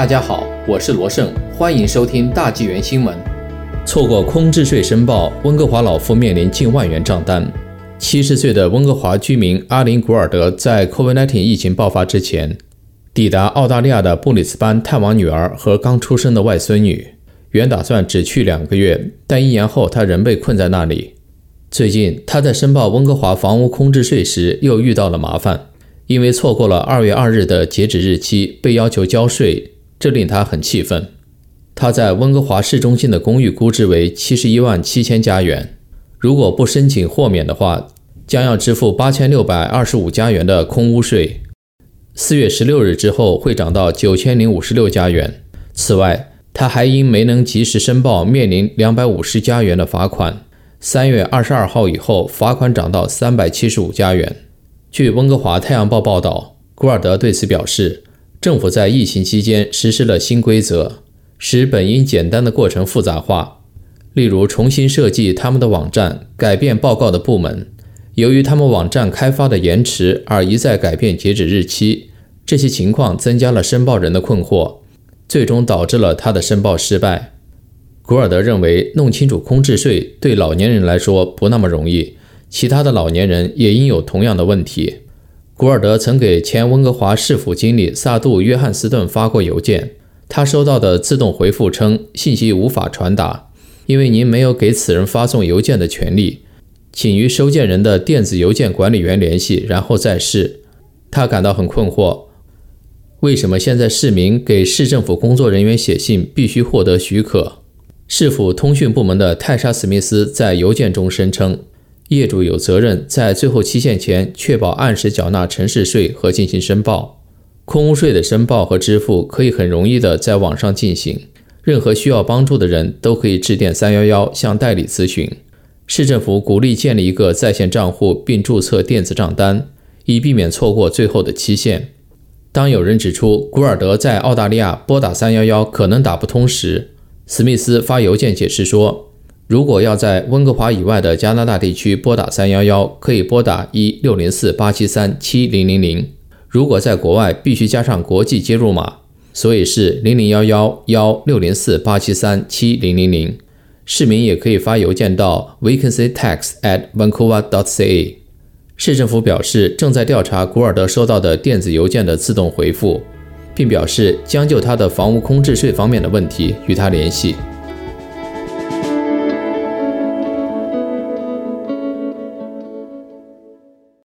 大家好，我是罗胜，欢迎收听大纪元新闻。错过空置税申报，温哥华老夫面临近万元账单。七十岁的温哥华居民阿林·古尔德在 COVID-19 疫情爆发之前，抵达澳大利亚的布里斯班探望女儿和刚出生的外孙女。原打算只去两个月，但一年后他仍被困在那里。最近他在申报温哥华房屋空置税时又遇到了麻烦。因为错过了二月二日的截止日期，被要求交税，这令他很气愤。他在温哥华市中心的公寓估值为七十一万七千加元，如果不申请豁免的话，将要支付八千六百二十五加元的空屋税。四月十六日之后会涨到九千零五十六加元。此外，他还因没能及时申报，面临两百五十加元的罚款。三月二十二号以后，罚款涨到三百七十五加元。据温哥华太阳报报道，古尔德对此表示，政府在疫情期间实施了新规则，使本应简单的过程复杂化，例如重新设计他们的网站、改变报告的部门。由于他们网站开发的延迟而一再改变截止日期，这些情况增加了申报人的困惑，最终导致了他的申报失败。古尔德认为，弄清楚空置税对老年人来说不那么容易。其他的老年人也应有同样的问题。古尔德曾给前温哥华市府经理萨杜·约翰斯顿发过邮件，他收到的自动回复称信息无法传达，因为您没有给此人发送邮件的权利，请与收件人的电子邮件管理员联系，然后再试。他感到很困惑，为什么现在市民给市政府工作人员写信必须获得许可？市府通讯部门的泰莎·史密斯在邮件中声称。业主有责任在最后期限前确保按时缴纳城市税和进行申报。空屋税的申报和支付可以很容易地在网上进行，任何需要帮助的人都可以致电三幺幺向代理咨询。市政府鼓励建立一个在线账户并注册电子账单，以避免错过最后的期限。当有人指出古尔德在澳大利亚拨打三幺幺可能打不通时，史密斯发邮件解释说。如果要在温哥华以外的加拿大地区拨打三幺幺，可以拨打一六零四八七三七零零零。如果在国外，必须加上国际接入码，所以是零零幺幺幺六零四八七三七零零零。市民也可以发邮件到 vacancy tax at vancouver dot ca。市政府表示正在调查古尔德收到的电子邮件的自动回复，并表示将就他的房屋空置税方面的问题与他联系。